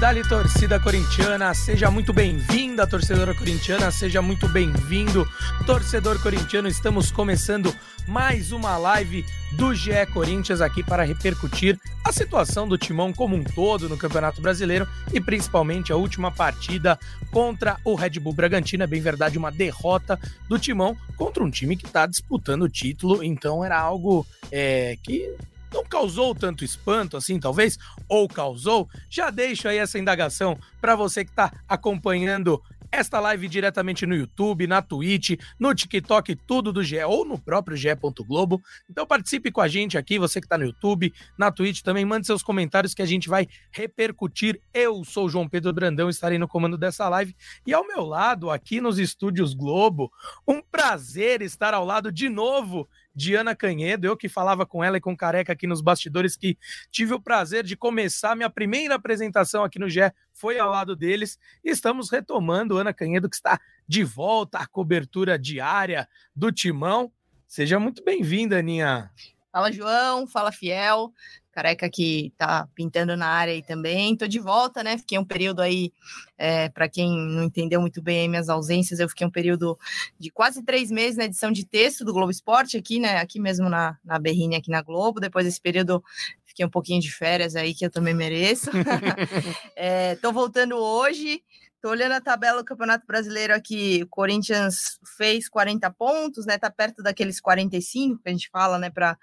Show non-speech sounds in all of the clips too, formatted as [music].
Dali torcida corintiana, seja muito bem-vinda, torcedora corintiana, seja muito bem-vindo, torcedor corintiano. Estamos começando mais uma live do GE Corinthians aqui para repercutir a situação do Timão como um todo no Campeonato Brasileiro e principalmente a última partida contra o Red Bull Bragantino. É bem verdade, uma derrota do Timão contra um time que está disputando o título, então era algo é, que não causou tanto espanto assim, talvez, ou causou, já deixo aí essa indagação para você que está acompanhando esta live diretamente no YouTube, na Twitch, no TikTok, tudo do GE ou no próprio GE. Globo. Então participe com a gente aqui, você que está no YouTube, na Twitch também, mande seus comentários que a gente vai repercutir. Eu sou João Pedro Brandão, estarei no comando dessa live e ao meu lado, aqui nos estúdios Globo, um prazer estar ao lado de novo Diana Canhedo, eu que falava com ela e com Careca aqui nos bastidores, que tive o prazer de começar minha primeira apresentação aqui no GE, foi ao lado deles. E estamos retomando Ana Canhedo, que está de volta à cobertura diária do Timão. Seja muito bem-vinda, Aninha. Fala, João. Fala, Fiel. Careca que tá pintando na área aí também. Tô de volta, né? Fiquei um período aí, é, para quem não entendeu muito bem minhas ausências, eu fiquei um período de quase três meses na edição de texto do Globo Esporte aqui, né? Aqui mesmo na, na Berrine, aqui na Globo. Depois desse período, fiquei um pouquinho de férias aí, que eu também mereço. [laughs] é, tô voltando hoje. Tô olhando a tabela do Campeonato Brasileiro aqui, o Corinthians fez 40 pontos, né? Tá perto daqueles 45 que a gente fala, né, para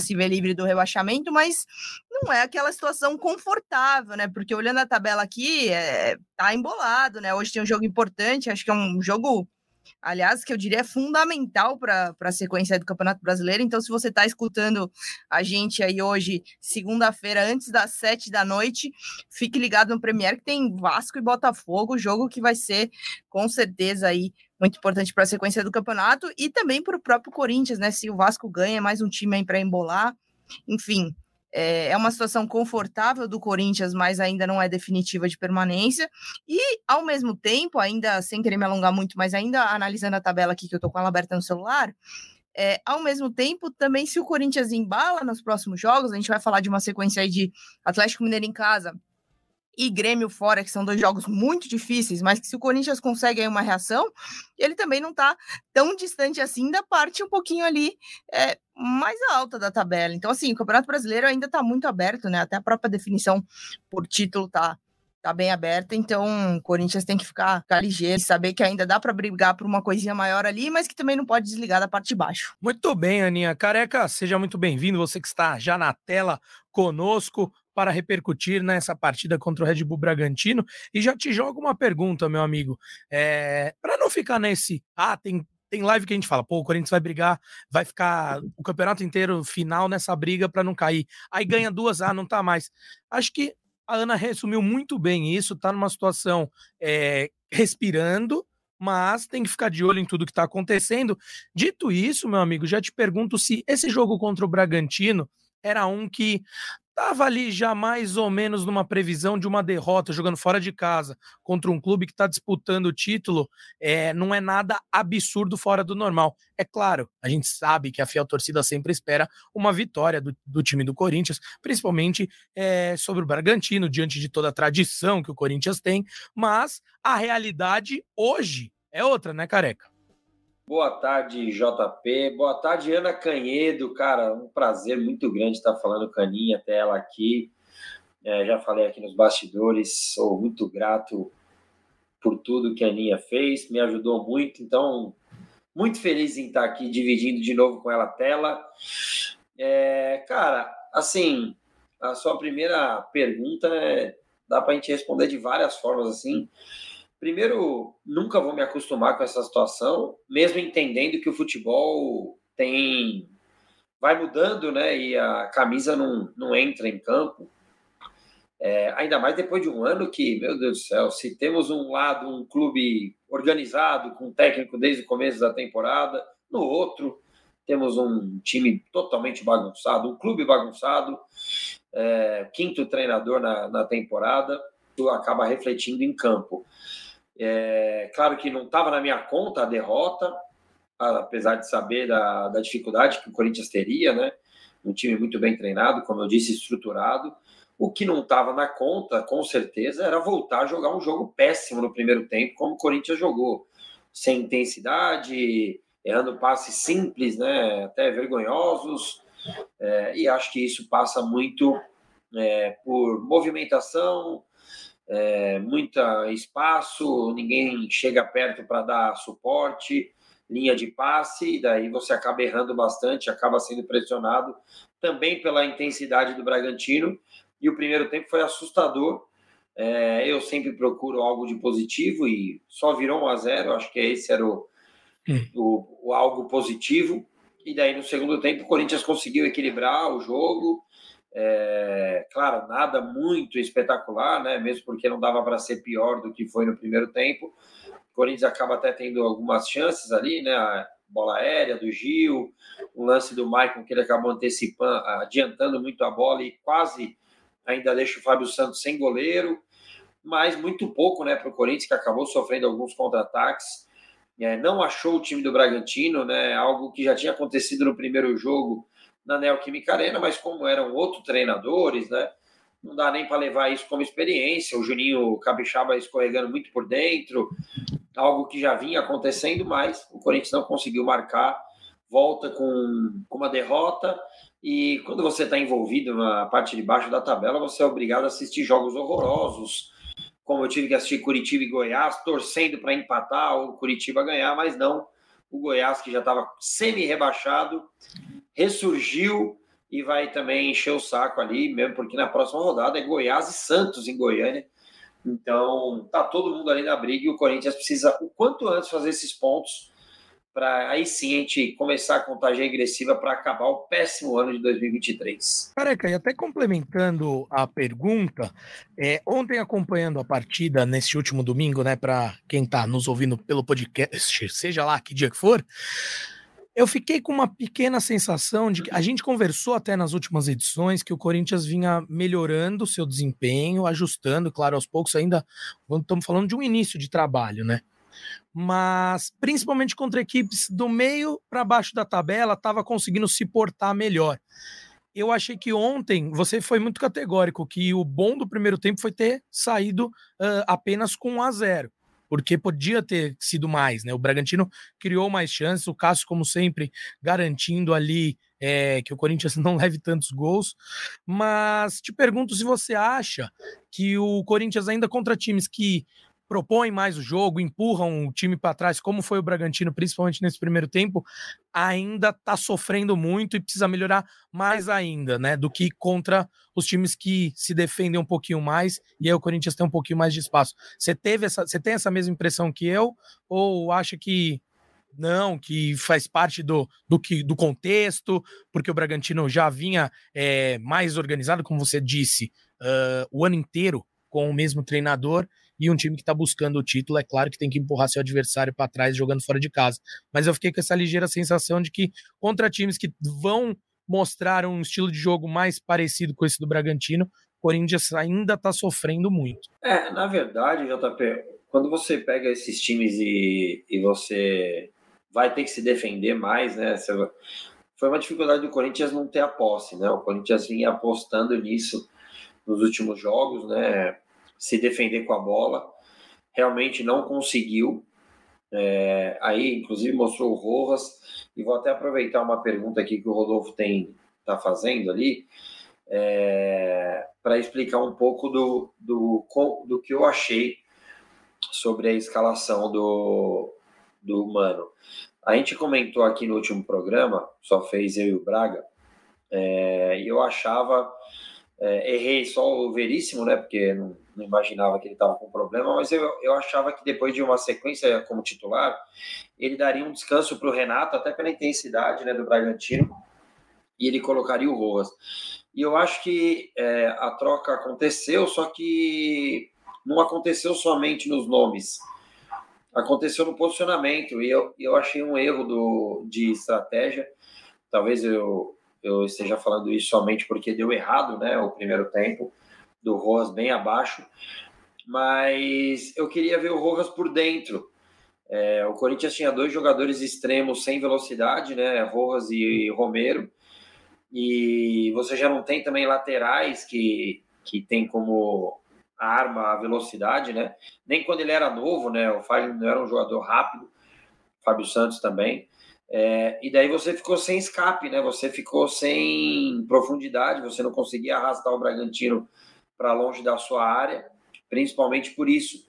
se ver livre do rebaixamento, mas não é aquela situação confortável, né? Porque olhando a tabela aqui, é, tá embolado, né? Hoje tem um jogo importante, acho que é um jogo aliás, que eu diria é fundamental para a sequência do Campeonato Brasileiro. Então, se você está escutando a gente aí hoje, segunda-feira, antes das sete da noite, fique ligado no Premier que tem Vasco e Botafogo, jogo que vai ser com certeza aí muito importante para a sequência do campeonato e também para o próprio Corinthians, né? Se o Vasco ganha, mais um time aí para embolar. Enfim, é, é uma situação confortável do Corinthians, mas ainda não é definitiva de permanência. E, ao mesmo tempo, ainda sem querer me alongar muito, mas ainda analisando a tabela aqui que eu tô com ela aberta no celular, é, ao mesmo tempo, também se o Corinthians embala nos próximos jogos, a gente vai falar de uma sequência aí de Atlético Mineiro em casa, e Grêmio fora, que são dois jogos muito difíceis, mas que se o Corinthians consegue aí uma reação, ele também não está tão distante assim da parte um pouquinho ali é, mais alta da tabela. Então, assim, o Campeonato Brasileiro ainda está muito aberto, né? Até a própria definição por título tá, tá bem aberta, então o Corinthians tem que ficar, ficar ligeiro, saber que ainda dá para brigar por uma coisinha maior ali, mas que também não pode desligar da parte de baixo. Muito bem, Aninha. Careca, seja muito bem-vindo, você que está já na tela conosco para repercutir nessa partida contra o Red Bull Bragantino. E já te jogo uma pergunta, meu amigo. É, para não ficar nesse, ah, tem tem live que a gente fala, pô, o Corinthians vai brigar, vai ficar o campeonato inteiro final nessa briga para não cair. Aí ganha duas, ah, não tá mais. Acho que a Ana resumiu muito bem isso, tá numa situação é, respirando, mas tem que ficar de olho em tudo que está acontecendo. Dito isso, meu amigo, já te pergunto se esse jogo contra o Bragantino era um que estava ali já mais ou menos numa previsão de uma derrota, jogando fora de casa, contra um clube que está disputando o título, é, não é nada absurdo fora do normal. É claro, a gente sabe que a fiel torcida sempre espera uma vitória do, do time do Corinthians, principalmente é, sobre o Bragantino, diante de toda a tradição que o Corinthians tem, mas a realidade hoje é outra, né, Careca? Boa tarde, JP. Boa tarde, Ana Canhedo. Cara, um prazer muito grande estar falando com a Aninha, até ela aqui. É, já falei aqui nos bastidores, sou muito grato por tudo que a Aninha fez, me ajudou muito, então, muito feliz em estar aqui dividindo de novo com ela a tela. É, cara, assim, a sua primeira pergunta é, dá para a gente responder de várias formas, assim. Primeiro, nunca vou me acostumar com essa situação, mesmo entendendo que o futebol tem vai mudando, né? E a camisa não, não entra em campo. É, ainda mais depois de um ano que, meu Deus do céu, se temos um lado um clube organizado, com técnico desde o começo da temporada, no outro temos um time totalmente bagunçado, um clube bagunçado, é, quinto treinador na, na temporada, acaba refletindo em campo. É, claro que não estava na minha conta a derrota, apesar de saber da, da dificuldade que o Corinthians teria, né? Um time muito bem treinado, como eu disse, estruturado. O que não estava na conta, com certeza, era voltar a jogar um jogo péssimo no primeiro tempo, como o Corinthians jogou, sem intensidade, errando passes simples, né, até vergonhosos. É, e acho que isso passa muito é, por movimentação, é, muita espaço, ninguém chega perto para dar suporte, linha de passe, e daí você acaba errando bastante, acaba sendo pressionado também pela intensidade do Bragantino. E o primeiro tempo foi assustador. É, eu sempre procuro algo de positivo e só virou 1 a 0 Acho que esse era o, hum. o, o algo positivo. E daí no segundo tempo o Corinthians conseguiu equilibrar o jogo, é, claro, nada muito espetacular, né? Mesmo porque não dava para ser pior do que foi no primeiro tempo. O Corinthians acaba até tendo algumas chances ali, né? A bola aérea do Gil, o lance do Maicon que ele acabou antecipando, adiantando muito a bola e quase ainda deixa o Fábio Santos sem goleiro, mas muito pouco, né? Para o Corinthians que acabou sofrendo alguns contra-ataques. É, não achou o time do Bragantino, né? Algo que já tinha acontecido no primeiro jogo na Neoquímica Arena, mas como eram outros treinadores, né? Não dá nem para levar isso como experiência. O Juninho Capixaba escorregando muito por dentro, algo que já vinha acontecendo, mas o Corinthians não conseguiu marcar, volta com, com uma derrota. E quando você está envolvido na parte de baixo da tabela, você é obrigado a assistir jogos horrorosos, como eu tive que assistir Curitiba e Goiás, torcendo para empatar ou Curitiba ganhar, mas não. O Goiás, que já estava semi-rebaixado, ressurgiu e vai também encher o saco ali, mesmo porque na próxima rodada é Goiás e Santos em Goiânia. Então, tá todo mundo ali na briga e o Corinthians precisa o quanto antes fazer esses pontos para aí sim a gente começar a contagem regressiva para acabar o péssimo ano de 2023. Careca, e até complementando a pergunta, é, ontem acompanhando a partida nesse último domingo, né, para quem está nos ouvindo pelo podcast, seja lá que dia que for, eu fiquei com uma pequena sensação de que a gente conversou até nas últimas edições que o Corinthians vinha melhorando o seu desempenho, ajustando, claro, aos poucos ainda estamos falando de um início de trabalho, né? Mas principalmente contra equipes do meio para baixo da tabela, estava conseguindo se portar melhor. Eu achei que ontem você foi muito categórico que o bom do primeiro tempo foi ter saído uh, apenas com 1 a 0 porque podia ter sido mais, né? O Bragantino criou mais chances, o Cássio, como sempre, garantindo ali é, que o Corinthians [laughs] não leve tantos gols. Mas te pergunto se você acha que o Corinthians, ainda contra times que propõem mais o jogo, empurram o time para trás, como foi o Bragantino, principalmente nesse primeiro tempo, ainda está sofrendo muito e precisa melhorar mais ainda, né? Do que contra os times que se defendem um pouquinho mais e aí o Corinthians tem um pouquinho mais de espaço. Você teve essa, você tem essa mesma impressão que eu ou acha que não, que faz parte do, do, que, do contexto, porque o Bragantino já vinha é, mais organizado, como você disse, uh, o ano inteiro com o mesmo treinador e um time que está buscando o título, é claro que tem que empurrar seu adversário para trás jogando fora de casa. Mas eu fiquei com essa ligeira sensação de que contra times que vão mostrar um estilo de jogo mais parecido com esse do Bragantino, o Corinthians ainda está sofrendo muito. É, na verdade, JP, quando você pega esses times e, e você vai ter que se defender mais, né? Você, foi uma dificuldade do Corinthians não ter a posse, né? O Corinthians vinha apostando nisso nos últimos jogos, né? Se defender com a bola. Realmente não conseguiu. É, aí, inclusive, mostrou o Rojas. E vou até aproveitar uma pergunta aqui que o Rodolfo tem está fazendo ali, é, para explicar um pouco do, do, do que eu achei sobre a escalação do, do Mano. A gente comentou aqui no último programa, só fez eu e o Braga, é, e eu achava, é, errei só o Veríssimo, né? Porque não, não imaginava que ele estava com problema, mas eu, eu achava que depois de uma sequência como titular, ele daria um descanso para o Renato, até pela intensidade né, do Bragantino, e ele colocaria o Rojas. E eu acho que é, a troca aconteceu, só que não aconteceu somente nos nomes, aconteceu no posicionamento, e eu, eu achei um erro do, de estratégia. Talvez eu, eu esteja falando isso somente porque deu errado né, o primeiro tempo do Rojas bem abaixo, mas eu queria ver o Rojas por dentro. É, o Corinthians tinha dois jogadores extremos sem velocidade, né, Rojas e Romero, e você já não tem também laterais que que tem como arma a velocidade, né? Nem quando ele era novo, né? O Fagner não era um jogador rápido, Fábio Santos também. É, e daí você ficou sem escape, né? Você ficou sem profundidade, você não conseguia arrastar o Bragantino para longe da sua área, principalmente por isso.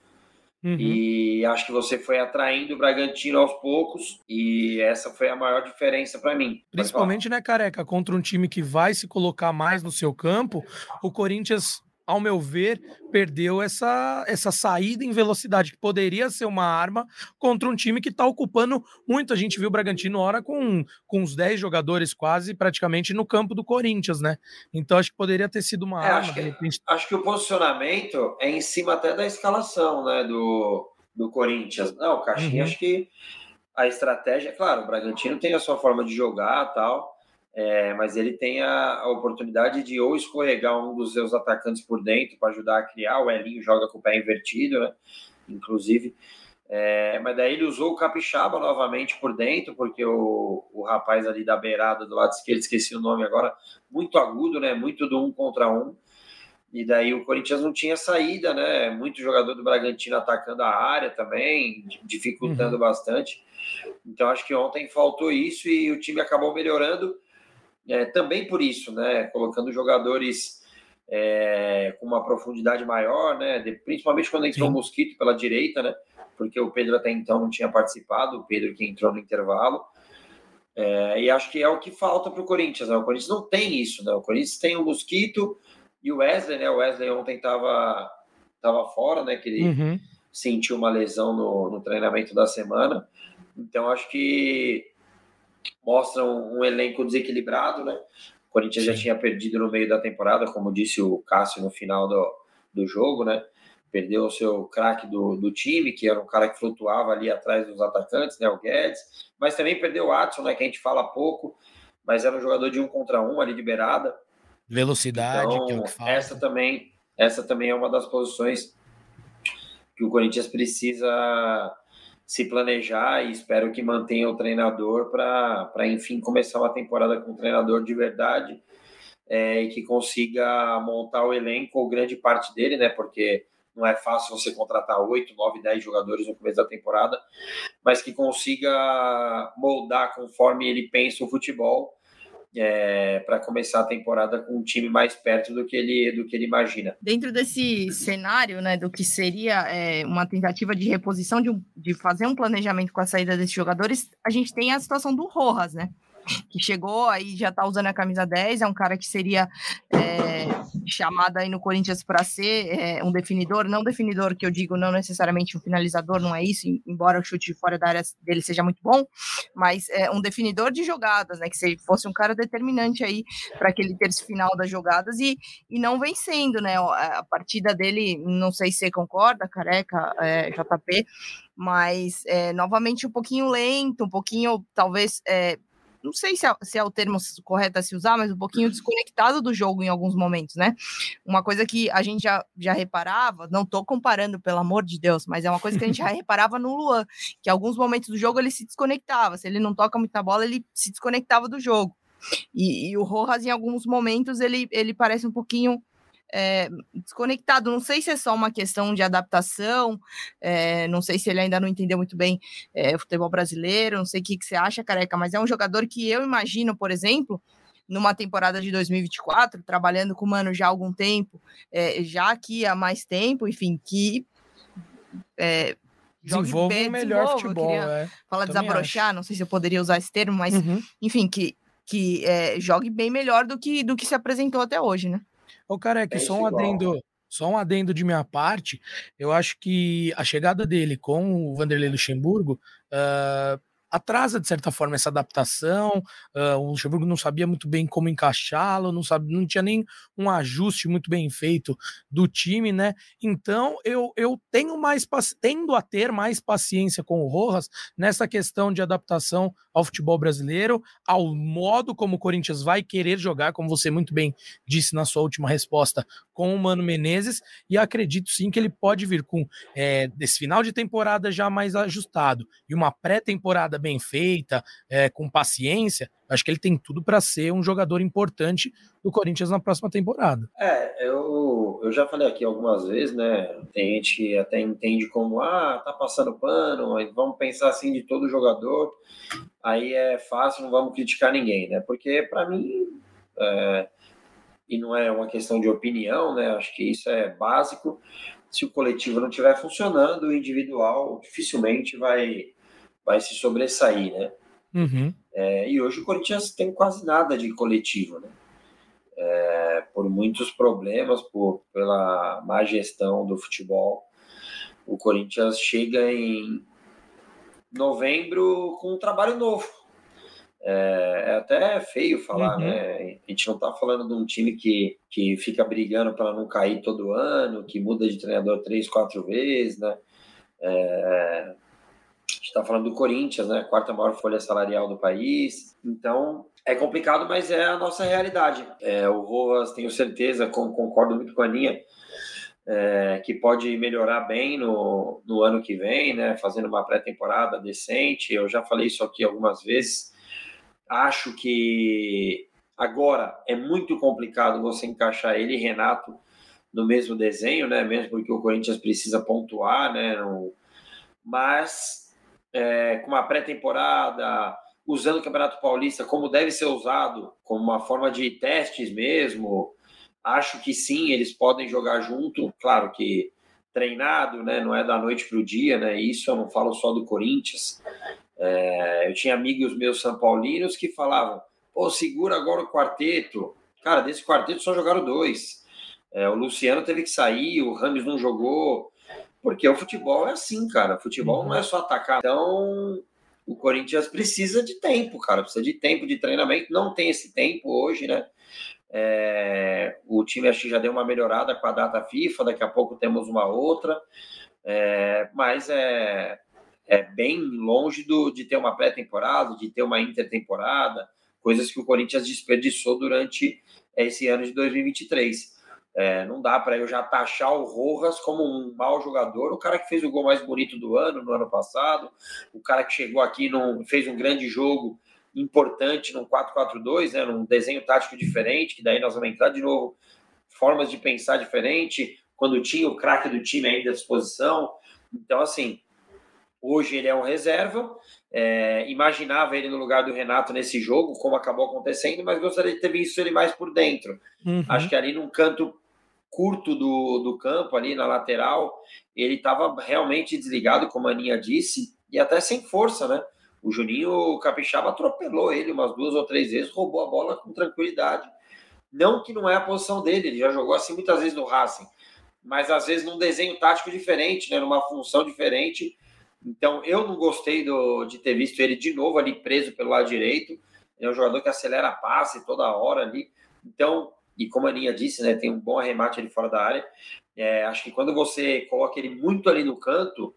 Uhum. E acho que você foi atraindo o Bragantino aos poucos, e essa foi a maior diferença para mim. Principalmente, né, Careca, contra um time que vai se colocar mais no seu campo, o Corinthians ao meu ver, perdeu essa, essa saída em velocidade, que poderia ser uma arma contra um time que está ocupando muito. A gente viu o Bragantino hora com, com uns 10 jogadores quase praticamente no campo do Corinthians, né? Então acho que poderia ter sido uma é, arma. Acho que, acho que, o posicionamento é em cima até da escalação, né? Do, do Corinthians. Não, o Caixinha, uhum. acho que a estratégia, claro, o Bragantino tem a sua forma de jogar tal é, mas ele tem a, a, oportunidade de ou escorregar um dos seus atacantes por dentro para ajudar a criar. O Elinho joga com o pé invertido, né? Inclusive. É, mas daí ele usou o Capixaba novamente por dentro, porque o, o rapaz ali da beirada do lado esquerdo, esqueci o nome agora, muito agudo, né? Muito do um contra um. E daí o Corinthians não tinha saída, né? Muito jogador do Bragantino atacando a área também, dificultando uhum. bastante. Então acho que ontem faltou isso e o time acabou melhorando é, também por isso, né? Colocando jogadores é, com uma profundidade maior, né? De, principalmente quando entrou Sim. o Mosquito pela direita, né? Porque o Pedro até então não tinha participado, o Pedro que entrou no intervalo. É, e acho que é o que falta para o Corinthians. Né? O Corinthians não tem isso, né? O Corinthians tem o Mosquito e o Wesley, né? O Wesley ontem estava tava fora, né? Que ele uhum. sentiu uma lesão no, no treinamento da semana. Então acho que mostra um, elenco desequilibrado, né? O Corinthians já tinha perdido no meio da temporada, como disse o Cássio no final do, do jogo, né? Perdeu o seu craque do, do time, que era um cara que flutuava ali atrás dos atacantes, né? O Guedes. Mas também perdeu o Adson, né? Que a gente fala pouco, mas era um jogador de um contra um ali de beirada. Velocidade, então, que é o que fala. Essa também, essa também é uma das posições que o Corinthians precisa se planejar e espero que mantenha o treinador para, enfim, começar uma temporada com um treinador de verdade é, e que consiga montar o elenco, ou grande parte dele, né? Porque não é fácil você contratar 8, 9, 10 jogadores no começo da temporada, mas que consiga moldar conforme ele pensa o futebol é, para começar a temporada com um time mais perto do que ele, do que ele imagina. Dentro desse cenário, né, do que seria é, uma tentativa de reposição, de, de fazer um planejamento com a saída desses jogadores, a gente tem a situação do Rojas, né? que chegou aí já tá usando a camisa 10, é um cara que seria é, chamado aí no Corinthians para ser é, um definidor, não definidor que eu digo, não necessariamente um finalizador, não é isso, embora o chute fora da área dele seja muito bom, mas é um definidor de jogadas, né, que se fosse um cara determinante aí para aquele terço final das jogadas e, e não vencendo, né, a partida dele, não sei se você concorda, careca, é, JP, mas é, novamente um pouquinho lento, um pouquinho talvez é, não sei se é, se é, o termo correto a se usar, mas um pouquinho desconectado do jogo em alguns momentos, né? Uma coisa que a gente já, já reparava, não tô comparando, pelo amor de Deus, mas é uma coisa que a gente já [laughs] reparava no Luan, que em alguns momentos do jogo ele se desconectava, se ele não toca muita bola, ele se desconectava do jogo. E, e o Rojas, em alguns momentos, ele, ele parece um pouquinho é, desconectado. Não sei se é só uma questão de adaptação, é, não sei se ele ainda não entendeu muito bem é, o futebol brasileiro, não sei o que, que você acha, careca, mas é um jogador que eu imagino, por exemplo, numa temporada de 2024, trabalhando com o Mano já há algum tempo, já aqui há mais tempo, enfim, que é, desenvolva um melhor futebol. É. Falar desabrochar, acho. não sei se eu poderia usar esse termo, mas uhum. enfim, que, que é, jogue bem melhor do que, do que se apresentou até hoje, né? Ô, Careca, é só um adendo. Só um adendo de minha parte, eu acho que a chegada dele com o Vanderlei Luxemburgo uh, atrasa, de certa forma, essa adaptação. Uh, o Luxemburgo não sabia muito bem como encaixá-lo, não, não tinha nem um ajuste muito bem feito do time, né? Então eu, eu tenho mais tendo a ter mais paciência com o Rojas nessa questão de adaptação ao futebol brasileiro, ao modo como o Corinthians vai querer jogar, como você muito bem disse na sua última resposta, com o Mano Menezes, e acredito sim que ele pode vir com é, esse final de temporada já mais ajustado e uma pré-temporada bem feita, é, com paciência, acho que ele tem tudo para ser um jogador importante do Corinthians na próxima temporada. É, eu, eu já falei aqui algumas vezes, né? Tem gente que até entende como, ah, tá passando pano, vamos pensar assim de todo jogador, aí é fácil, não vamos criticar ninguém, né? Porque para mim, é, e não é uma questão de opinião, né? Acho que isso é básico. Se o coletivo não estiver funcionando, o individual dificilmente vai, vai se sobressair, né? Uhum. É, e hoje o Corinthians tem quase nada de coletivo, né? É, por muitos problemas, por, pela má gestão do futebol, o Corinthians chega em novembro com um trabalho novo. É, é até feio falar, uhum. né? A gente não está falando de um time que, que fica brigando para não cair todo ano, que muda de treinador três, quatro vezes, né? É, está falando do Corinthians, né? Quarta maior folha salarial do país. Então, é complicado, mas é a nossa realidade. É, o Roas, tenho certeza, concordo muito com a Aninha, é, que pode melhorar bem no, no ano que vem, né? Fazendo uma pré-temporada decente. Eu já falei isso aqui algumas vezes. Acho que agora é muito complicado você encaixar ele e Renato no mesmo desenho, né? Mesmo porque o Corinthians precisa pontuar, né? No... Mas é, com uma pré-temporada, usando o Campeonato Paulista como deve ser usado, como uma forma de testes mesmo, acho que sim, eles podem jogar junto. Claro que treinado, né? Não é da noite para o dia, né? Isso eu não falo só do Corinthians. É, eu tinha amigos meus são paulinos que falavam: pô, segura agora o quarteto. Cara, desse quarteto só jogaram dois. É, o Luciano teve que sair, o Rames não jogou. Porque o futebol é assim, cara. O futebol uhum. não é só atacar. Então, o Corinthians precisa de tempo, cara. Precisa de tempo de treinamento. Não tem esse tempo hoje, né? É, o time acho que já deu uma melhorada com a data FIFA. Daqui a pouco temos uma outra. É, mas é, é bem longe do, de ter uma pré-temporada, de ter uma intertemporada, coisas que o Corinthians desperdiçou durante esse ano de 2023. É, não dá para eu já taxar o Rojas como um mau jogador, o cara que fez o gol mais bonito do ano, no ano passado, o cara que chegou aqui e fez um grande jogo importante num 4-4-2, né, num desenho tático diferente, que daí nós vamos entrar de novo, formas de pensar diferente, quando tinha o craque do time ainda à disposição. Então, assim, Hoje ele é um reserva. É, imaginava ele no lugar do Renato nesse jogo, como acabou acontecendo, mas gostaria de ter visto ele mais por dentro. Uhum. Acho que ali num canto curto do, do campo, ali na lateral, ele estava realmente desligado, como a Aninha disse, e até sem força, né? O Juninho Capixaba atropelou ele umas duas ou três vezes, roubou a bola com tranquilidade. Não que não é a posição dele, ele já jogou assim muitas vezes no Racing, mas às vezes num desenho tático diferente, né? numa função diferente, então, eu não gostei do, de ter visto ele de novo ali preso pelo lado direito. é um jogador que acelera passe toda hora ali. Então, e como a Aninha disse, né, tem um bom arremate ali fora da área. É, acho que quando você coloca ele muito ali no canto,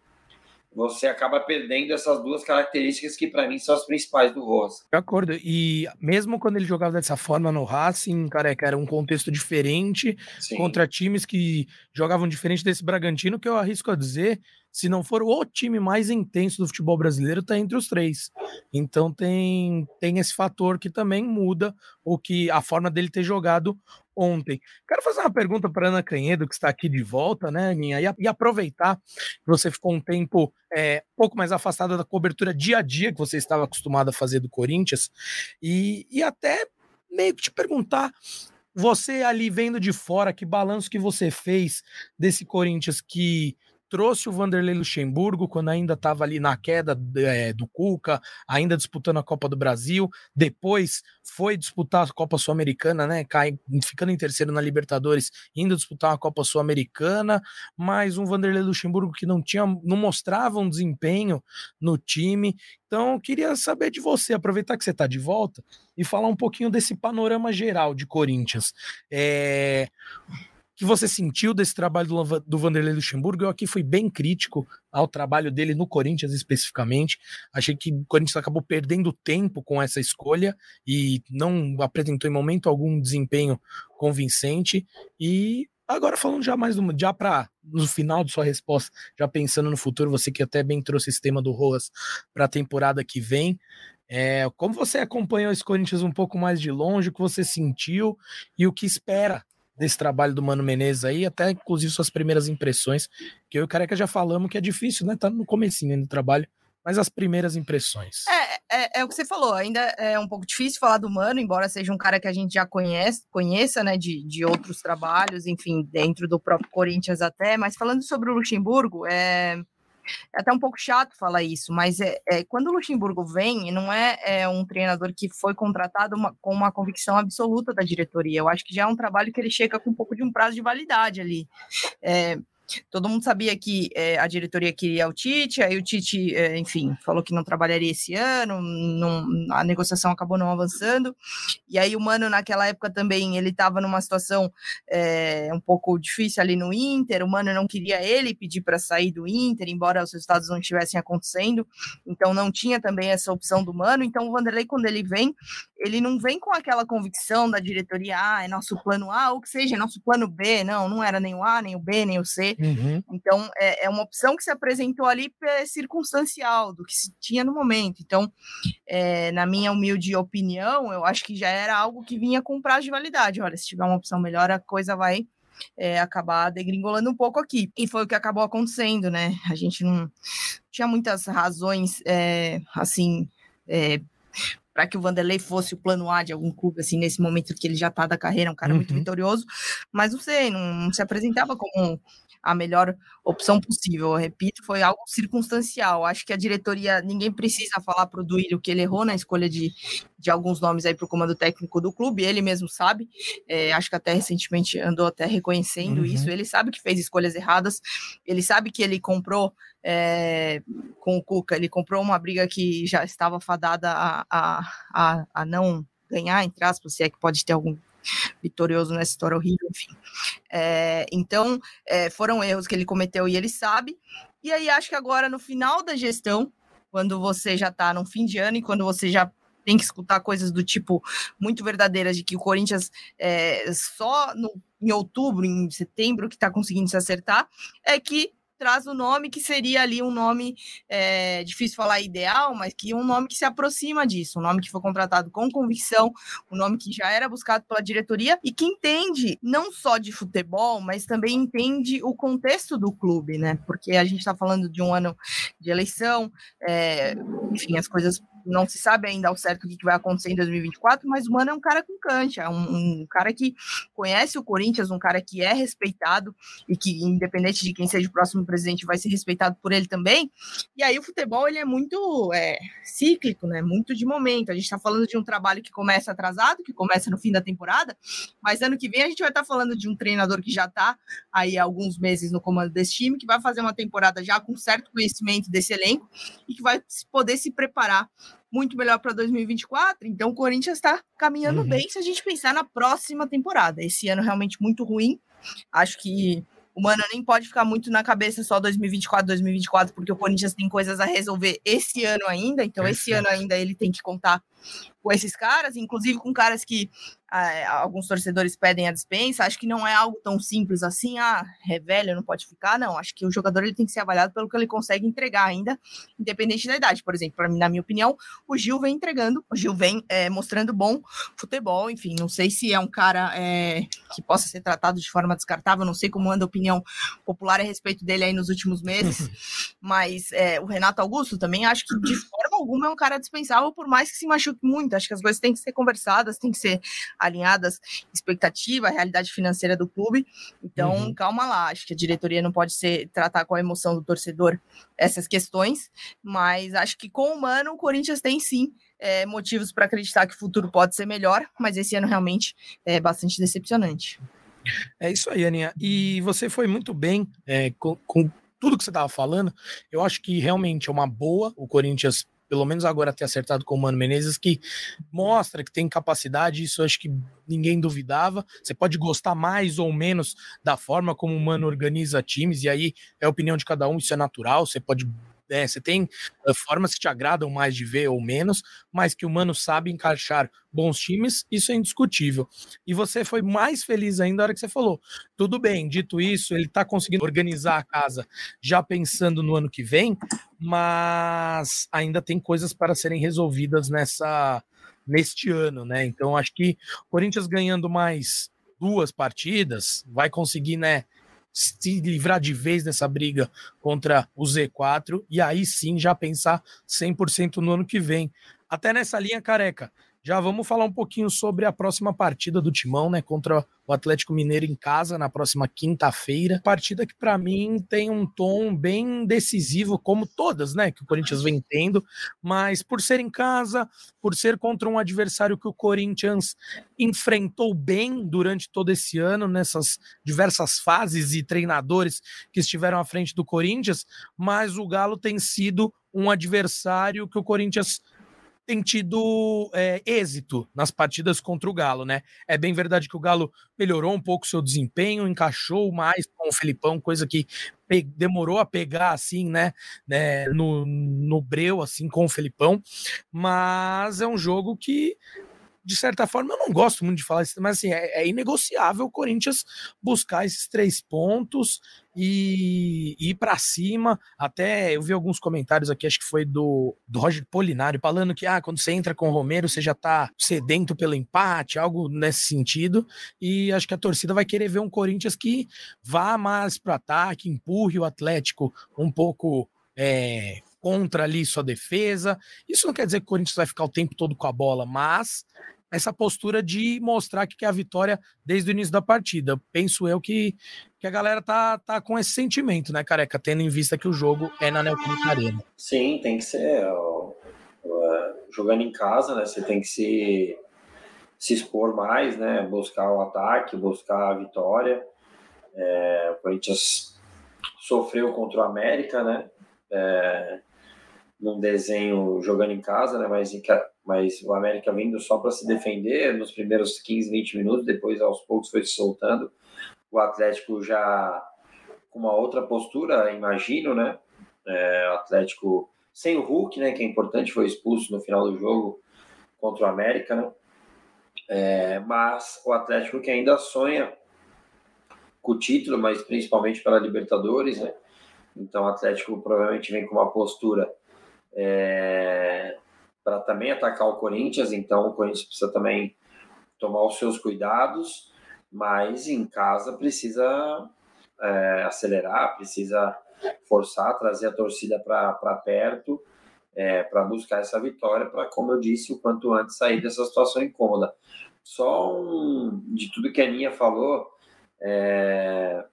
você acaba perdendo essas duas características que para mim são as principais do Rosa. De acordo. E mesmo quando ele jogava dessa forma no Racing, cara, era um contexto diferente Sim. contra times que jogavam diferente desse Bragantino, que eu arrisco a dizer se não for o time mais intenso do futebol brasileiro, está entre os três. Então tem, tem esse fator que também muda o que a forma dele ter jogado ontem. Quero fazer uma pergunta para Ana Canhedo, que está aqui de volta, né, Aninha? E, e aproveitar que você ficou um tempo é, um pouco mais afastada da cobertura dia a dia que você estava acostumado a fazer do Corinthians, e, e até meio que te perguntar você ali vendo de fora, que balanço que você fez desse Corinthians que trouxe o Vanderlei Luxemburgo quando ainda estava ali na queda é, do Cuca, ainda disputando a Copa do Brasil, depois foi disputar a Copa Sul-Americana, né, cai, ficando em terceiro na Libertadores, indo disputar a Copa Sul-Americana, mas um Vanderlei Luxemburgo que não tinha, não mostrava um desempenho no time, então eu queria saber de você, aproveitar que você está de volta e falar um pouquinho desse panorama geral de Corinthians. É que você sentiu desse trabalho do, do Vanderlei Luxemburgo? Eu aqui fui bem crítico ao trabalho dele no Corinthians especificamente. Achei que o Corinthians acabou perdendo tempo com essa escolha e não apresentou em momento algum desempenho convincente. E Agora falando já mais do, já para no final de sua resposta, já pensando no futuro, você que até bem trouxe esse tema do Roas para a temporada que vem, é, como você acompanhou esse Corinthians um pouco mais de longe, o que você sentiu e o que espera desse trabalho do Mano Menezes aí, até inclusive suas primeiras impressões, que eu e o Careca já falamos que é difícil, né? Tá no comecinho do trabalho, mas as primeiras impressões. É, é, é, o que você falou, ainda é um pouco difícil falar do Mano, embora seja um cara que a gente já conhece, conheça, né, de, de outros trabalhos, enfim, dentro do próprio Corinthians até, mas falando sobre o Luxemburgo, é, é até um pouco chato falar isso, mas é, é quando o Luxemburgo vem, não é, é um treinador que foi contratado uma, com uma convicção absoluta da diretoria. Eu acho que já é um trabalho que ele chega com um pouco de um prazo de validade ali. É, Todo mundo sabia que é, a diretoria queria o Tite, aí o Tite, é, enfim, falou que não trabalharia esse ano, não, a negociação acabou não avançando. E aí o Mano, naquela época também, ele estava numa situação é, um pouco difícil ali no Inter, o Mano não queria ele pedir para sair do Inter, embora os resultados não estivessem acontecendo, então não tinha também essa opção do Mano. Então o Vanderlei, quando ele vem, ele não vem com aquela convicção da diretoria, ah, é nosso plano A, ou que seja, é nosso plano B, não, não era nem o A, nem o B, nem o C. Uhum. Então, é, é, uma opção que se apresentou ali circunstancial, do que se tinha no momento. Então, é, na minha humilde opinião, eu acho que já era algo que vinha com prazo de validade. Olha, se tiver uma opção melhor, a coisa vai é, acabar degringolando um pouco aqui. E foi o que acabou acontecendo, né? A gente não tinha muitas razões, é, assim, é, para que o Vanderlei fosse o plano A de algum clube, assim, nesse momento que ele já tá da carreira, um cara uhum. muito vitorioso, mas não sei, não, não, se apresentava como a melhor opção possível. Eu repito, foi algo circunstancial. Acho que a diretoria, ninguém precisa falar para o Duílio que ele errou na escolha de, de alguns nomes aí para o comando técnico do clube, ele mesmo sabe. É, acho que até recentemente andou até reconhecendo uhum. isso. Ele sabe que fez escolhas erradas, ele sabe que ele comprou é, com o Cuca, ele comprou uma briga que já estava fadada a, a, a, a não ganhar, entre aspas, se é que pode ter algum vitorioso nessa história horrível, enfim. É, então, é, foram erros que ele cometeu e ele sabe. E aí, acho que agora, no final da gestão, quando você já está no fim de ano e quando você já tem que escutar coisas do tipo muito verdadeiras de que o Corinthians é, só no, em outubro, em setembro, que está conseguindo se acertar, é que traz o nome que seria ali um nome é, difícil falar ideal, mas que um nome que se aproxima disso, um nome que foi contratado com convicção, um nome que já era buscado pela diretoria e que entende não só de futebol, mas também entende o contexto do clube, né? Porque a gente está falando de um ano de eleição, é, enfim, as coisas não se sabe ainda ao certo o que vai acontecer em 2024, mas o Mano é um cara com cancha, um, um, cara que conhece o Corinthians, um cara que é respeitado e que, independente de quem seja o próximo presidente, vai ser respeitado por ele também. E aí o futebol ele é muito é, cíclico, né? Muito de momento. A gente está falando de um trabalho que começa atrasado, que começa no fim da temporada, mas ano que vem a gente vai estar tá falando de um treinador que já está aí há alguns meses no comando desse time, que vai fazer uma temporada já com certo conhecimento desse elenco e que vai poder se preparar muito melhor para 2024. Então o Corinthians está caminhando uhum. bem se a gente pensar na próxima temporada. Esse ano realmente muito ruim. Acho que o Mano nem pode ficar muito na cabeça só 2024, 2024, porque o Corinthians tem coisas a resolver esse ano ainda. Então, esse ano ainda ele tem que contar com esses caras, inclusive com caras que ah, alguns torcedores pedem a dispensa. Acho que não é algo tão simples assim, ah, é velho, não pode ficar. Não, acho que o jogador ele tem que ser avaliado pelo que ele consegue entregar ainda, independente da idade. Por exemplo, mim, na minha opinião, o Gil vem entregando, o Gil vem é, mostrando bom futebol. Enfim, não sei se é um cara é, que possa ser tratado de forma descartável, não sei como anda a opinião popular a respeito dele aí nos últimos meses, [laughs] mas é, o Renato Augusto também acho que de forma alguma é um cara dispensável, por mais que se machuque muito. Acho que as coisas têm que ser conversadas, têm que ser alinhadas, expectativa, realidade financeira do clube. Então, uhum. calma lá. Acho que a diretoria não pode ser tratar com a emoção do torcedor essas questões, mas acho que com o Mano, o Corinthians tem sim é, motivos para acreditar que o futuro pode ser melhor, mas esse ano realmente é bastante decepcionante. É isso aí, Aninha. E você foi muito bem é, com, com tudo que você estava falando. Eu acho que realmente é uma boa o Corinthians pelo menos agora ter acertado com o Mano Menezes, que mostra que tem capacidade, isso acho que ninguém duvidava. Você pode gostar mais ou menos da forma como o Mano organiza times, e aí é a opinião de cada um, isso é natural, você pode É, você tem uh, formas que te agradam mais de ver ou menos, mas que o Mano sabe encaixar bons times, isso é indiscutível. E você foi mais feliz ainda na hora que você falou. Tudo bem, dito isso, ele está conseguindo organizar a casa já pensando no ano que vem, mas ainda tem coisas para serem resolvidas nessa neste ano, né? Então acho que Corinthians ganhando mais duas partidas vai conseguir, né? Se livrar de vez dessa briga contra o Z4 e aí sim já pensar 100% no ano que vem. Até nessa linha careca, já vamos falar um pouquinho sobre a próxima partida do Timão, né, contra o Atlético Mineiro em casa na próxima quinta-feira. Partida que para mim tem um tom bem decisivo, como todas, né, que o Corinthians vem tendo, mas por ser em casa, por ser contra um adversário que o Corinthians enfrentou bem durante todo esse ano nessas diversas fases e treinadores que estiveram à frente do Corinthians, mas o Galo tem sido um adversário que o Corinthians tem tido é, êxito nas partidas contra o Galo, né? É bem verdade que o Galo melhorou um pouco seu desempenho, encaixou mais com o Felipão, coisa que demorou a pegar assim, né, né no, no breu, assim, com o Felipão, mas é um jogo que de certa forma, eu não gosto muito de falar isso, mas assim, é, é inegociável o Corinthians buscar esses três pontos e, e ir para cima. Até eu vi alguns comentários aqui, acho que foi do, do Roger Polinário, falando que ah, quando você entra com o Romero, você já tá sedento pelo empate, algo nesse sentido. E acho que a torcida vai querer ver um Corinthians que vá mais para ataque, empurre o Atlético um pouco. É, contra ali sua defesa. Isso não quer dizer que o Corinthians vai ficar o tempo todo com a bola, mas essa postura de mostrar que quer a vitória desde o início da partida. Penso eu que, que a galera tá, tá com esse sentimento, né, careca? Tendo em vista que o jogo é na Neoquímica Arena. Sim, tem que ser. Ó, ó, jogando em casa, né? Você tem que se, se expor mais, né? Buscar o ataque, buscar a vitória. É, o Corinthians sofreu contra o América, né? É, num desenho jogando em casa, né? Mas, mas o América vindo só para se defender nos primeiros 15, 20 minutos, depois aos poucos foi se soltando. O Atlético já com uma outra postura, imagino, né? É, o Atlético sem o Hulk, né? Que é importante, foi expulso no final do jogo contra o América, né? É, mas o Atlético que ainda sonha com o título, mas principalmente pela Libertadores, né? Então o Atlético provavelmente vem com uma postura é, para também atacar o Corinthians, então o Corinthians precisa também tomar os seus cuidados, mas em casa precisa é, acelerar, precisa forçar, trazer a torcida para perto é, para buscar essa vitória, para, como eu disse, o quanto antes sair dessa situação incômoda. Só um, de tudo que a Aninha falou, é,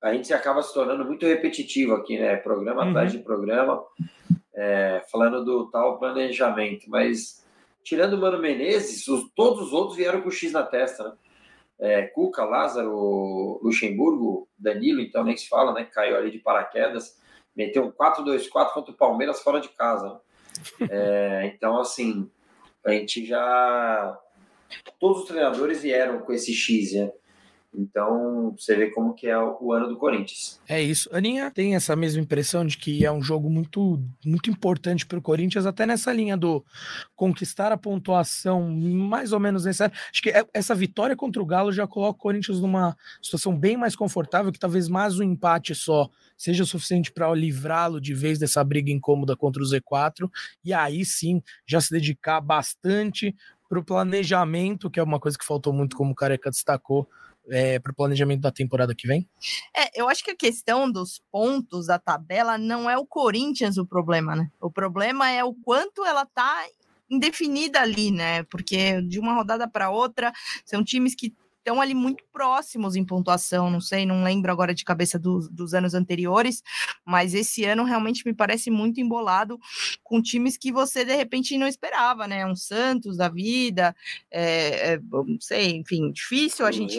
a gente acaba se tornando muito repetitivo aqui, né? Programa uhum. atrás de programa é, falando do tal planejamento, mas tirando o Mano Menezes, os, todos os outros vieram com o X na testa, né? É, Cuca, Lázaro, Luxemburgo, Danilo, então nem se fala, né? Caiu ali de paraquedas, meteu um 4-2-4 contra o Palmeiras fora de casa. Né? É, então, assim, a gente já. Todos os treinadores vieram com esse X, né? Então, você vê como que é o ano do Corinthians. É isso. Aninha tem essa mesma impressão de que é um jogo muito, muito importante para o Corinthians, até nessa linha do conquistar a pontuação mais ou menos necessária. Acho que é, essa vitória contra o Galo já coloca o Corinthians numa situação bem mais confortável, que talvez mais um empate só seja suficiente para livrá-lo de vez dessa briga incômoda contra o Z4, e aí sim já se dedicar bastante para o planejamento, que é uma coisa que faltou muito, como o Careca destacou, é, para o planejamento da temporada que vem? É, eu acho que a questão dos pontos da tabela não é o Corinthians o problema, né? O problema é o quanto ela tá indefinida ali, né? Porque de uma rodada para outra são times que estão ali muito próximos em pontuação, não sei, não lembro agora de cabeça do, dos anos anteriores, mas esse ano realmente me parece muito embolado com times que você de repente não esperava, né? Um Santos da vida, é, é, não sei, enfim, difícil a gente.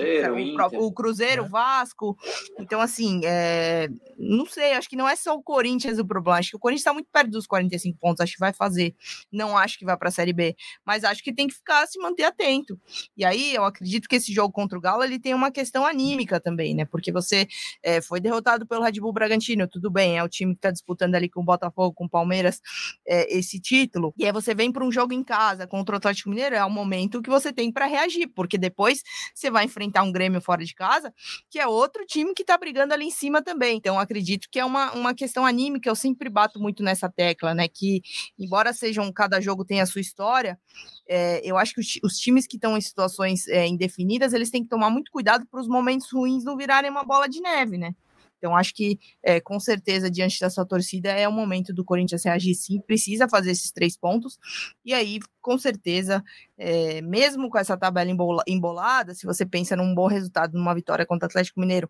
O, o Cruzeiro, o Vasco. Então, assim, é, não sei, acho que não é só o Corinthians o problema, acho que o Corinthians está muito perto dos 45 pontos, acho que vai fazer. Não acho que vai para a Série B, mas acho que tem que ficar se manter atento. E aí eu acredito que esse jogo contra o Galo ele tem uma questão anímica também, né? Porque você é, foi derrotado pelo Red Bull Bragantino, tudo bem, é o time que está disputando ali com o Botafogo, com o Palmeiras, é, esse título. E aí você vem para um jogo em casa contra o Atlético Mineiro, é o momento que você tem para reagir, porque depois você vai enfrentar um Grêmio fora de casa, que é outro time que está brigando ali em cima também. Então acredito que é uma, uma questão anímica, eu sempre bato muito nessa tecla, né? Que embora sejam cada jogo tenha a sua história, é, eu acho que os, os times que estão em situações é, indefinidas, eles têm que tomar muito cuidado para os momentos ruins não virarem uma bola de neve, né? Então, acho que, é, com certeza, diante dessa torcida, é o momento do Corinthians reagir sim, precisa fazer esses três pontos. E aí, com certeza, é, mesmo com essa tabela embolada, se você pensa num bom resultado, numa vitória contra o Atlético Mineiro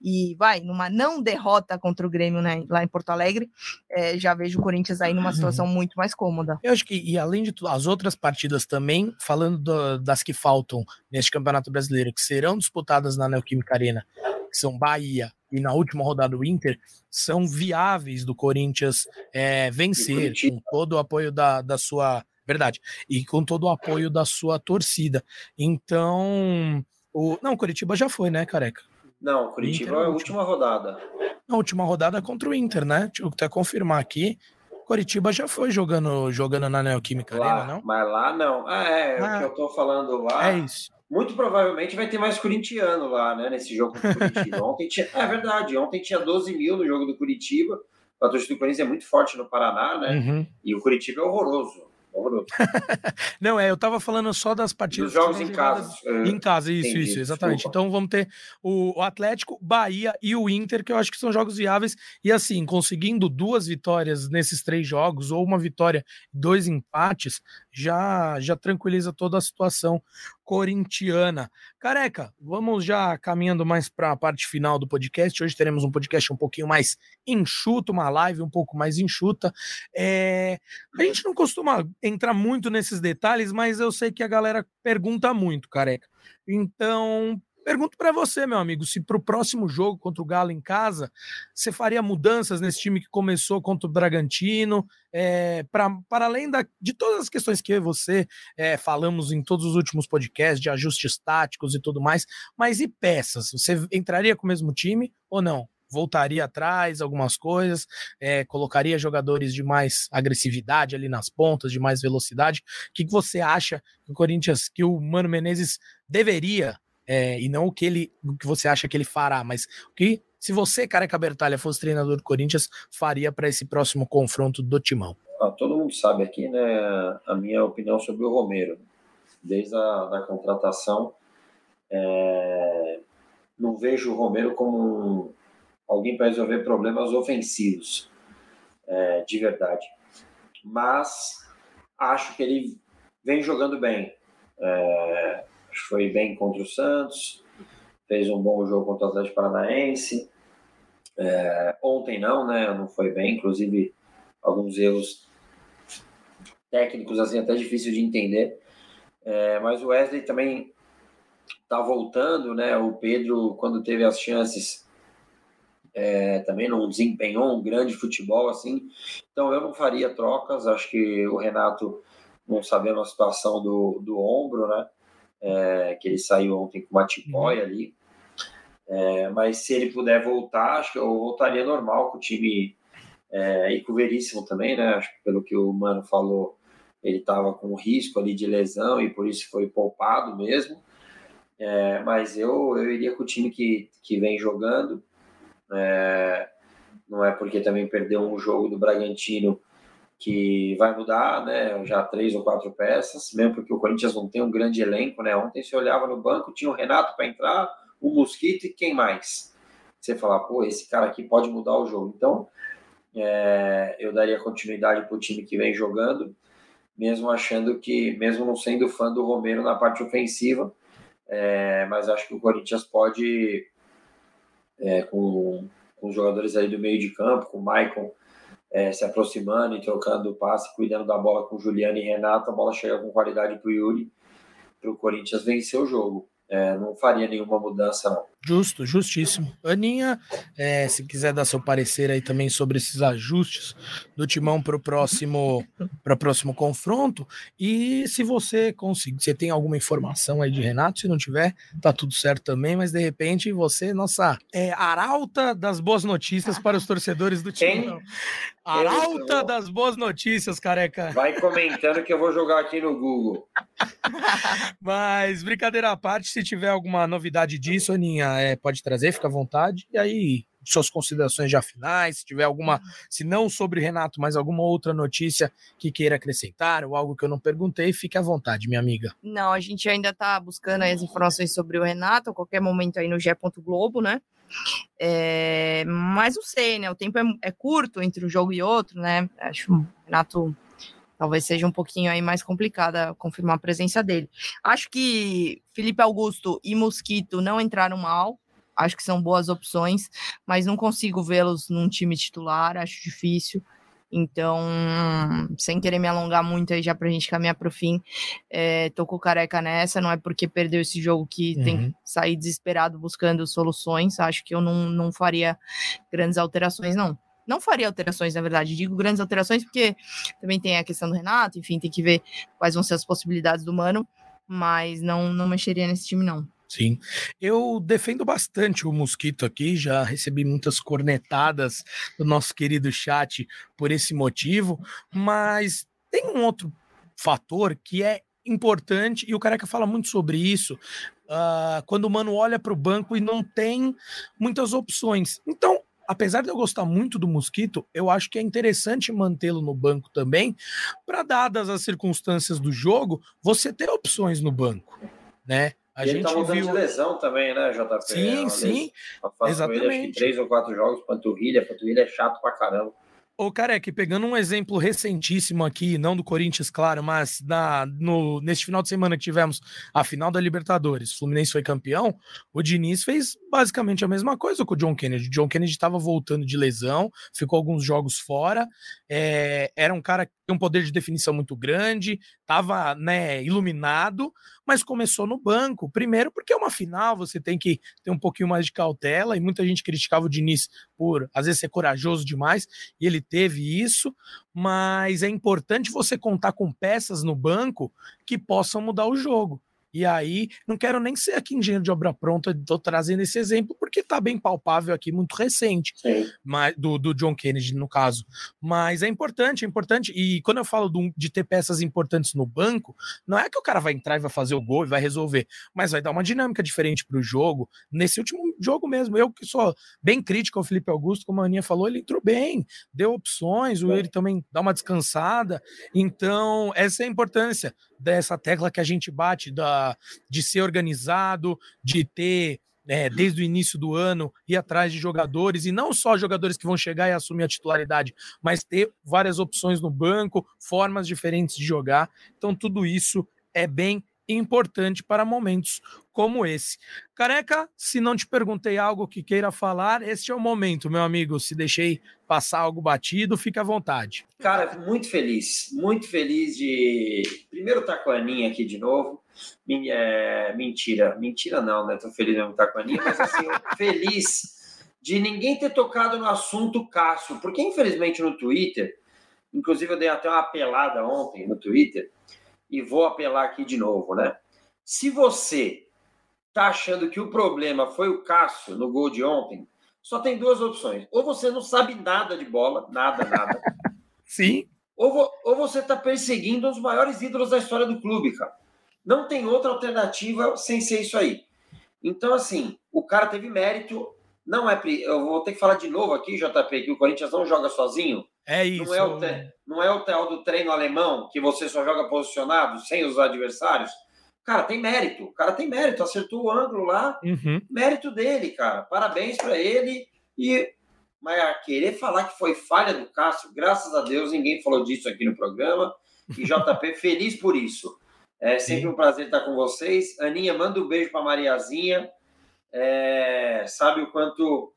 e vai, numa não derrota contra o Grêmio né, lá em Porto Alegre, é, já vejo o Corinthians aí numa situação uhum. muito mais cômoda. Eu acho que, e além de tudo, as outras partidas também, falando do, das que faltam neste Campeonato Brasileiro, que serão disputadas na Neoquímica Arena, que são Bahia, e na última rodada o Inter, são viáveis do Corinthians é, vencer, com todo o apoio da, da sua. Verdade. E com todo o apoio da sua torcida. Então. O, não, Curitiba já foi, né, careca? Não, Curitiba é a última rodada. Na última rodada contra o Inter, né? Deixa eu até confirmar aqui. Curitiba já foi jogando, jogando na Neoquímica lá, Arena, não? Mas lá não. Ah, é, ah, o que eu tô falando lá. É isso. Muito provavelmente vai ter mais corintiano lá, né? Nesse jogo do Curitiba. [laughs] ontem tinha, é verdade, ontem tinha 12 mil no jogo do Curitiba. A torcida do Corinthians é muito forte no Paraná, né? Uhum. E o Curitiba é horroroso. [laughs] Não, é, eu tava falando só das partidas. Dos jogos em casa. Em casa, isso, Entendi, isso, exatamente. Desculpa. Então vamos ter o, Atlético, Bahia e o Inter, que eu acho que são jogos viáveis. E assim, conseguindo duas vitórias nesses três jogos, ou uma vitória, dois empates, já, já tranquiliza toda a situação corintiana. Careca, vamos já caminhando mais para a parte final do podcast. Hoje teremos um podcast um pouquinho mais enxuto, uma live um pouco mais enxuta. É... A gente não costuma entrar muito nesses detalhes, mas eu sei que a galera pergunta muito, careca. Então, Pergunto para você, meu amigo, se para o próximo jogo contra o Galo em casa, você faria mudanças nesse time que começou contra o Bragantino, é, para além da, de todas as questões que eu e você é, falamos em todos os últimos podcasts, de ajustes táticos e tudo mais, mas e peças? Você entraria com o mesmo time ou não? voltaria atrás, algumas coisas, é, colocaria jogadores de mais agressividade ali nas pontas, de mais velocidade. O que, que você acha que o Corinthians, que o Mano Menezes deveria é, e não o que ele o que você acha que ele fará, mas o que se você, Careca Bertalha, fosse treinador do Corinthians, faria para esse próximo confronto do Timão? Ah, todo mundo sabe aqui, né, a minha opinião sobre o Romero. Desde a da contratação, é, não vejo o Romero como alguém para resolver problemas ofensivos, é, de verdade. Mas acho que ele vem jogando bem. É, foi bem contra o Santos, fez um bom jogo contra o Atlético Paranaense. É, ontem não, né? Não foi bem, inclusive alguns erros técnicos assim até difícil de entender. É, mas o Wesley também tá voltando, né? O Pedro quando teve as chances é, também não desempenhou um grande futebol assim. Então eu não faria trocas. Acho que o Renato não sabendo a situação do, do ombro, né? É, que ele saiu ontem com uma tipóia ali. É, mas se ele puder voltar, acho que eu voltaria normal com o time é, e com o Veríssimo também, né? Acho que pelo que o Mano falou, ele estava com risco ali de lesão e por isso foi poupado mesmo. É, mas eu, eu iria com o time que, que vem jogando. É, não é porque também perdeu um jogo do Bragantino que vai mudar, né? Já três ou quatro peças, mesmo porque o Corinthians não tem um grande elenco, né? Ontem você olhava no banco, tinha o Renato para entrar, o Mosquito e quem mais? Você fala, pô, esse cara aqui pode mudar o jogo. Então, é, eu daria continuidade para o time que vem jogando, mesmo achando que, mesmo não sendo fã do Romero na parte ofensiva, é, mas acho que o Corinthians pode, é, com, com os jogadores aí do meio de campo, com o Maicon é, se aproximando e trocando passe, cuidando da bola com Juliano e Renato, a bola chega com qualidade para o Yuri, para o Corinthians vencer o jogo. É, não faria nenhuma mudança, não. Justo, justíssimo. Aninha, é, se quiser dar seu parecer aí também sobre esses ajustes do timão para o próximo, para próximo confronto. E se você conseguir, você tem alguma informação aí de Renato, se não tiver, tá tudo certo também, mas de repente você, nossa, é arauta das boas notícias para os torcedores do time. Arauta das boas notícias, careca. Vai comentando que eu vou jogar aqui no Google. [laughs] Mas, brincadeira à parte, se tiver alguma novidade disso, Aninha, é, pode trazer, fica à vontade. E aí, suas considerações já finais, se tiver alguma, se não sobre Renato, mas alguma outra notícia que queira acrescentar ou algo que eu não perguntei, fique à vontade, minha amiga. Não, a gente ainda está buscando as informações sobre o Renato, a qualquer momento aí no G. Globo, né? É, mas não sei, né? O tempo é, é, curto entre um jogo e outro, né? Acho que o Renato talvez seja um pouquinho aí mais complicada confirmar a presença dele. Acho que Felipe Augusto e Mosquito não entraram mal. Acho que são boas opções, mas não consigo vê-los num time titular, acho difícil. Então, sem querer me alongar muito aí já pra gente caminhar pro fim, é, tô com careca nessa, não é porque perdeu esse jogo que uhum. tem que sair desesperado buscando soluções, acho que eu não, não faria grandes alterações, não. Não faria alterações, na verdade, digo grandes alterações porque também tem a questão do Renato, enfim, tem que ver quais vão ser as possibilidades do Mano, mas não, não mexeria nesse time, não. Sim, eu defendo bastante o Mosquito aqui, já recebi muitas cornetadas do nosso querido chat por esse motivo, mas tem um outro fator que é importante, e o Careca fala muito sobre isso, uh, quando o Mano olha para o banco e não tem muitas opções. Então, apesar de eu gostar muito do Mosquito, eu acho que é interessante mantê-lo no banco também, para dadas as circunstâncias do jogo, você ter opções no banco, né? A e gente ele tá voltando viu... de lesão também, né, JP? Sim, é sim. Exatamente. Ele, acho que três ou quatro jogos, panturrilha. Panturrilha é chato pra caramba. Ô, Careca, pegando um exemplo recentíssimo aqui, não do Corinthians, claro, mas no, neste final de semana que tivemos a final da Libertadores, o Fluminense foi campeão, o Diniz fez basicamente a mesma coisa com o John Kennedy. O John Kennedy estava voltando de lesão, ficou alguns jogos fora, é, era um cara tem um poder de definição muito grande, estava né, iluminado, mas começou no banco. Primeiro, porque é uma final, você tem que ter um pouquinho mais de cautela, e muita gente criticava o Diniz por às vezes ser corajoso demais, e ele teve isso, mas é importante você contar com peças no banco que possam mudar o jogo. E aí, não quero nem ser aqui engenheiro de obra pronta, estou trazendo esse exemplo porque está bem palpável aqui, muito recente, mas, do, do John Kennedy, no caso. Mas é importante, é importante. E quando eu falo do, de ter peças importantes no banco, não é que o cara vai entrar e vai fazer o gol e vai resolver, mas vai dar uma dinâmica diferente para o jogo. Nesse último jogo mesmo, eu que sou bem crítico ao Felipe Augusto, como a Aninha falou, ele entrou bem, deu opções, o ele também dá uma descansada. Então, essa é a importância dessa tecla que a gente bate da, de ser organizado, de ter é, desde o início do ano, ir atrás de jogadores, e não só jogadores que vão chegar e assumir a titularidade, mas ter várias opções no banco, formas diferentes de jogar. Então, tudo isso é bem importante para momentos como esse. Careca, se não te perguntei algo que queira falar, este é o momento, meu amigo. Se deixei passar algo batido, fica à vontade. Cara, muito feliz, muito feliz de. Primeiro estar com a Aninha aqui de novo. É... Mentira, mentira não, né? Tô feliz de estar com a Aninha, mas assim, [laughs] feliz de ninguém ter tocado no assunto Cássio, porque infelizmente no Twitter, inclusive eu dei até uma apelada ontem no Twitter e vou apelar aqui de novo, né? Se você tá achando que o problema foi o Cássio no gol de ontem, só tem duas opções. Ou você não sabe nada de bola, nada, nada. [laughs] Sim. Ou, vo, ou você tá perseguindo um dos maiores ídolos da história do clube, cara. Não tem outra alternativa sem ser isso aí. Então, assim, o cara teve mérito. Não é. Eu vou ter que falar de novo aqui, JP, que o Corinthians não joga sozinho. É isso. Não é o, te, não é o tal do treino alemão que você só joga posicionado, sem os adversários. Cara, tem mérito. O cara tem mérito. Acertou o ângulo lá. Uhum. Mérito dele, cara. Parabéns para ele. E mas querer falar que foi falha do Cássio, graças a Deus, ninguém falou disso aqui no programa. E JP, [laughs] feliz por isso. É sempre um prazer estar com vocês. Aninha, manda um beijo para Mariazinha. É, sabe o quanto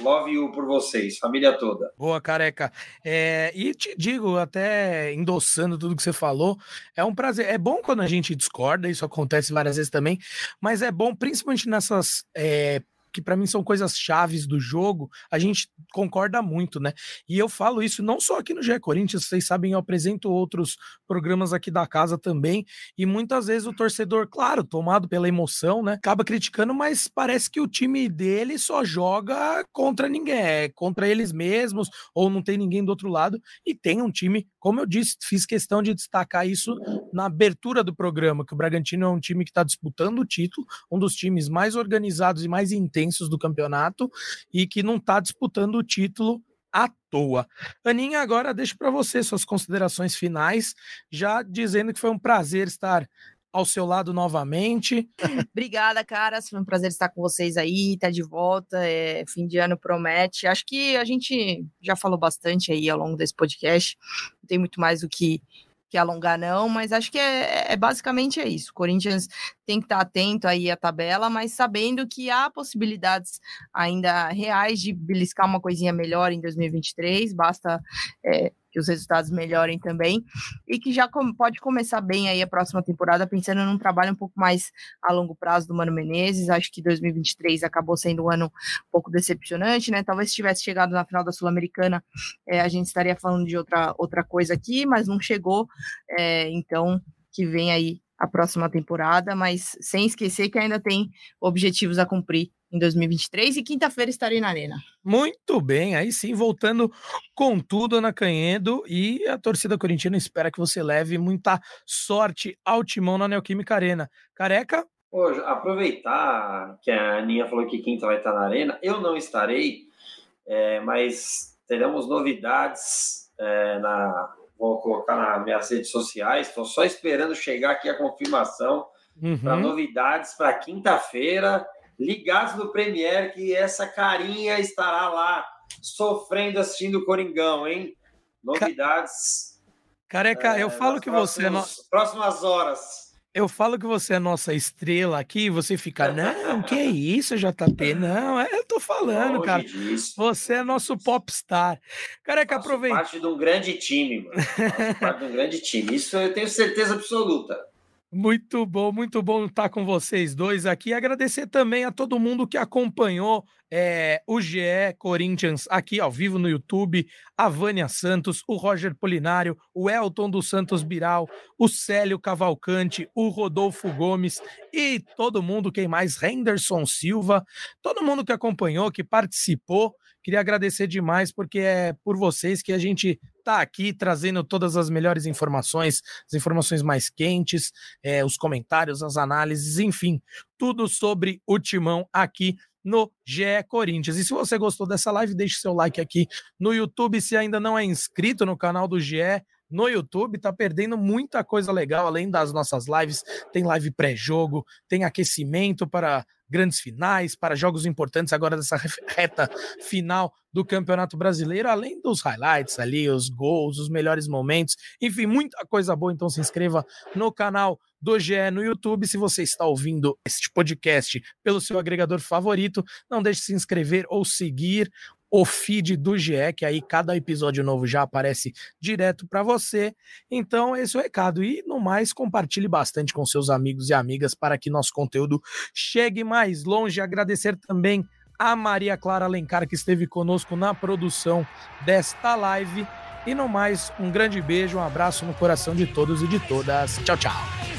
Love you por vocês, família toda. Boa, careca. É, e te digo, até endossando tudo que você falou, é um prazer. É bom quando a gente discorda, isso acontece várias vezes também, mas é bom, principalmente nessas. É, que para mim são coisas chaves do jogo, a gente concorda muito, né? E eu falo isso não só aqui no GE Corinthians, vocês sabem, eu apresento outros programas aqui da casa também, e muitas vezes o torcedor, claro, tomado pela emoção, né, acaba criticando, mas parece que o time dele só joga contra ninguém, é contra eles mesmos, ou não tem ninguém do outro lado, e tem um time, como eu disse, fiz questão de destacar isso na abertura do programa, que o Bragantino é um time que está disputando o título, um dos times mais organizados e mais intensos do campeonato e que não está disputando o título à toa. Aninha, agora deixo para você suas considerações finais, já dizendo que foi um prazer estar ao seu lado novamente. [laughs] Obrigada, caras. Foi um prazer estar com vocês aí, tá de volta. É, fim de ano promete. Acho que a gente já falou bastante aí ao longo desse podcast. Não tem muito mais o que que alongar, não, mas acho que é, é, basicamente é isso. O Corinthians tem que estar atento aí à tabela, mas sabendo que há possibilidades ainda reais de beliscar uma coisinha melhor em 2023, basta é, que os resultados melhorem também, e que já pode começar bem aí a próxima temporada, pensando num trabalho um pouco mais a longo prazo do Mano Menezes. Acho que 2023 acabou sendo um ano um pouco decepcionante, né? Talvez se tivesse chegado na final da Sul-Americana, é, a gente estaria falando de outra, outra coisa aqui, mas não chegou. É, então, que vem aí a próxima temporada, mas sem esquecer que ainda tem objetivos a cumprir em 2023 e quinta-feira estarei na Arena. Muito bem, aí sim, voltando com tudo, Ana Canhedo, e a torcida corintiana espera que você leve muita sorte ao timão na Neoquímica Arena. Careca? Pô, aproveitar que a Aninha falou que quinta vai estar na Arena, eu não estarei, é, mas teremos novidades é, na... Vou colocar nas minhas redes sociais, estou só esperando chegar aqui a confirmação uhum. para novidades para quinta-feira ligados no Premiere, que essa carinha estará lá sofrendo assistindo o Coringão, hein? Novidades. Careca, é, eu falo que você é próximas horas. Eu falo que você é nossa estrela aqui, você fica, não, que isso, JP? Não, é, eu tô falando, cara. Você é nosso popstar. Careca, aproveita. parte de um grande time, mano. parte de um grande time. Isso eu tenho certeza absoluta. Muito bom, muito bom estar com vocês dois aqui. Agradecer também a todo mundo que acompanhou é, o GE Corinthians aqui ao vivo no YouTube, a Vânia Santos, o Roger Polinário, o Elton dos Santos Biral, o Célio Cavalcante, o Rodolfo Gomes e todo mundo, quem mais? Henderson Silva, todo mundo que acompanhou, que participou. Queria agradecer demais, porque é por vocês que a gente está aqui trazendo todas as melhores informações, as informações mais quentes, é, os comentários, as análises, enfim, tudo sobre o timão aqui no GE Corinthians. E se você gostou dessa live, deixe seu like aqui no YouTube. Se ainda não é inscrito no canal do GE, no YouTube, tá perdendo muita coisa legal, além das nossas lives. Tem live pré-jogo, tem aquecimento para grandes finais, para jogos importantes agora dessa reta final do Campeonato Brasileiro, além dos highlights ali, os gols, os melhores momentos, enfim, muita coisa boa. Então se inscreva no canal do GE no YouTube. Se você está ouvindo este podcast pelo seu agregador favorito, não deixe de se inscrever ou seguir o feed do GE, que aí cada episódio novo já aparece direto para você. Então, esse é o recado. E no mais, compartilhe bastante com seus amigos e amigas para que nosso conteúdo chegue mais longe. Agradecer também a Maria Clara Alencar, que esteve conosco na produção desta live. E no mais, um grande beijo, um abraço no coração de todos e de todas. Tchau, tchau.